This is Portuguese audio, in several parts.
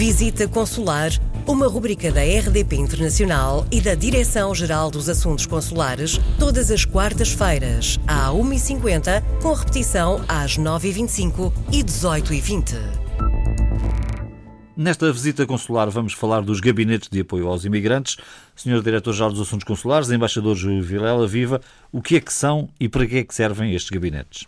Visita Consular, uma rubrica da RDP Internacional e da Direção-Geral dos Assuntos Consulares, todas as quartas-feiras, à 1h50, com repetição às 9h25 e 18h20. Nesta visita consular vamos falar dos gabinetes de apoio aos imigrantes. Senhor Diretor-Geral dos Assuntos Consulares, Embaixador Júlio Vilela Viva, o que é que são e para que é que servem estes gabinetes?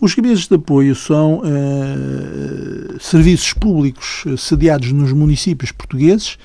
Os gabinetes de apoio são uh, serviços públicos sediados nos municípios portugueses,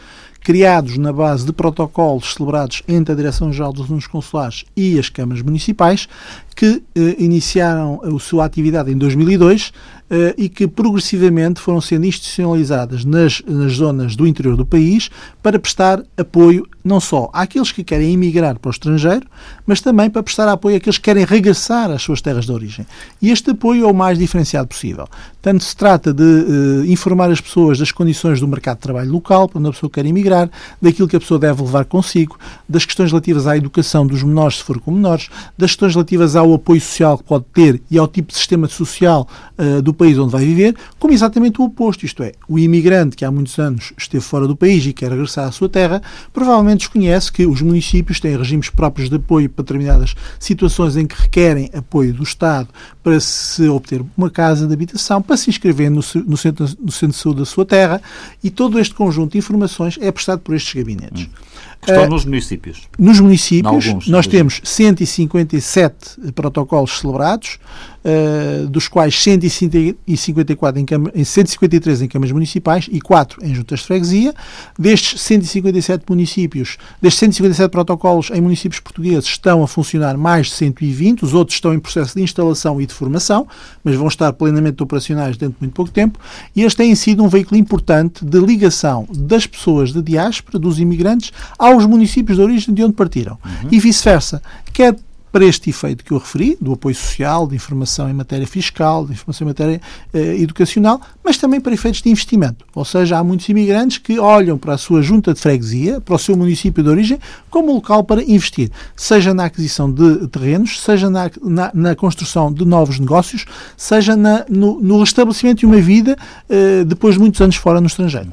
criados na base de protocolos celebrados entre a Direção-Geral dos Assuntos Consulares e as câmaras municipais, que eh, iniciaram a sua atividade em 2002 eh, e que progressivamente foram sendo institucionalizadas nas, nas zonas do interior do país para prestar apoio não só àqueles que querem emigrar para o estrangeiro, mas também para prestar apoio àqueles que querem regressar às suas terras de origem. E este apoio é o mais diferenciado possível. Tanto se trata de uh, informar as pessoas das condições do mercado de trabalho local, onde a pessoa quer emigrar, daquilo que a pessoa deve levar consigo, das questões relativas à educação dos menores, se for com menores, das questões relativas ao apoio social que pode ter e ao tipo de sistema social uh, do país onde vai viver, como exatamente o oposto, isto é, o imigrante que há muitos anos esteve fora do país e quer regressar à sua terra, provavelmente desconhece que os municípios têm regimes próprios de apoio para determinadas situações em que requerem apoio do Estado para se obter uma casa de habitação, para se inscrever no, no, centro, no centro de saúde da sua terra e todo este conjunto de informações é prestado por estes gabinetes. Hum. Estão uh, nos municípios. Nos municípios, alguns, nós temos 157 protocolos celebrados, uh, dos quais 154 em, em 153 em câmaras municipais e 4 em juntas de freguesia. Destes 157 municípios, destes 157 protocolos em municípios portugueses, estão a funcionar mais de 120, os outros estão em processo de instalação e de formação, mas vão estar plenamente operacionais dentro de muito pouco tempo, e este tem sido um veículo importante de ligação das pessoas de diáspora, dos imigrantes, aos municípios de origem de onde partiram. Uhum. E vice-versa. Quer para este efeito que eu referi, do apoio social, de informação em matéria fiscal, de informação em matéria eh, educacional, mas também para efeitos de investimento. Ou seja, há muitos imigrantes que olham para a sua junta de freguesia, para o seu município de origem, como local para investir, seja na aquisição de terrenos, seja na, na, na construção de novos negócios, seja na, no, no, restabelecimento de uma vida eh, depois de muitos anos fora no estrangeiro.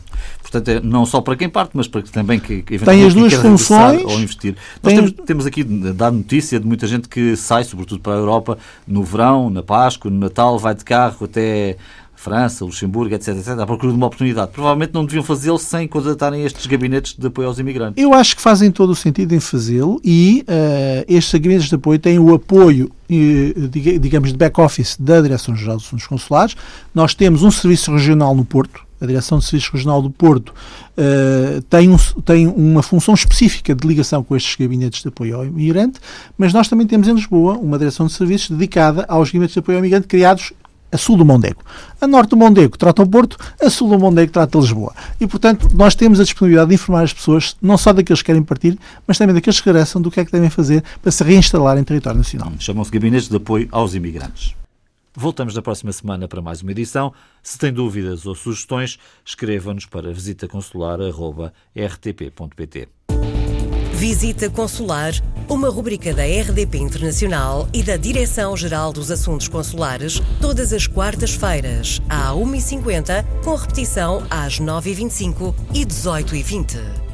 Portanto, é não só para quem parte, mas para também que, que tem as duas funções ou investir. Nós temos, temos, aqui dado notícia de muita gente que sai, sobretudo para a Europa, no verão, na Páscoa, no Natal, vai de carro até França, Luxemburgo, etc, etc, à procura de uma oportunidade. Provavelmente não deviam fazê-lo sem contratarem estes gabinetes de apoio aos imigrantes. Eu acho que fazem todo o sentido em fazê-lo e uh, estes gabinetes de apoio têm o apoio, uh, digamos, de back-office da Direção-Geral dos Assuntos Consulares. Nós temos um serviço regional no Porto, a Direção de Serviços Regional do Porto uh, tem, um, tem uma função específica de ligação com estes gabinetes de apoio ao imigrante, mas nós também temos em Lisboa uma Direção de Serviços dedicada aos gabinetes de apoio ao imigrante criados a sul do Mondego. A norte do Mondego trata o Porto, a sul do Mondego trata Lisboa. E, portanto, nós temos a disponibilidade de informar as pessoas, não só daqueles que querem partir, mas também daqueles que regressam, do que é que devem fazer para se reinstalar em território nacional. Chamam-se gabinetes de apoio aos imigrantes. Voltamos na próxima semana para mais uma edição. Se tem dúvidas ou sugestões, escreva-nos para visitaconsular.rtp.pt. Visita Consular, uma rubrica da RDP Internacional e da Direção-Geral dos Assuntos Consulares, todas as quartas-feiras, à 1h50, com repetição às 9h25 e 18h20.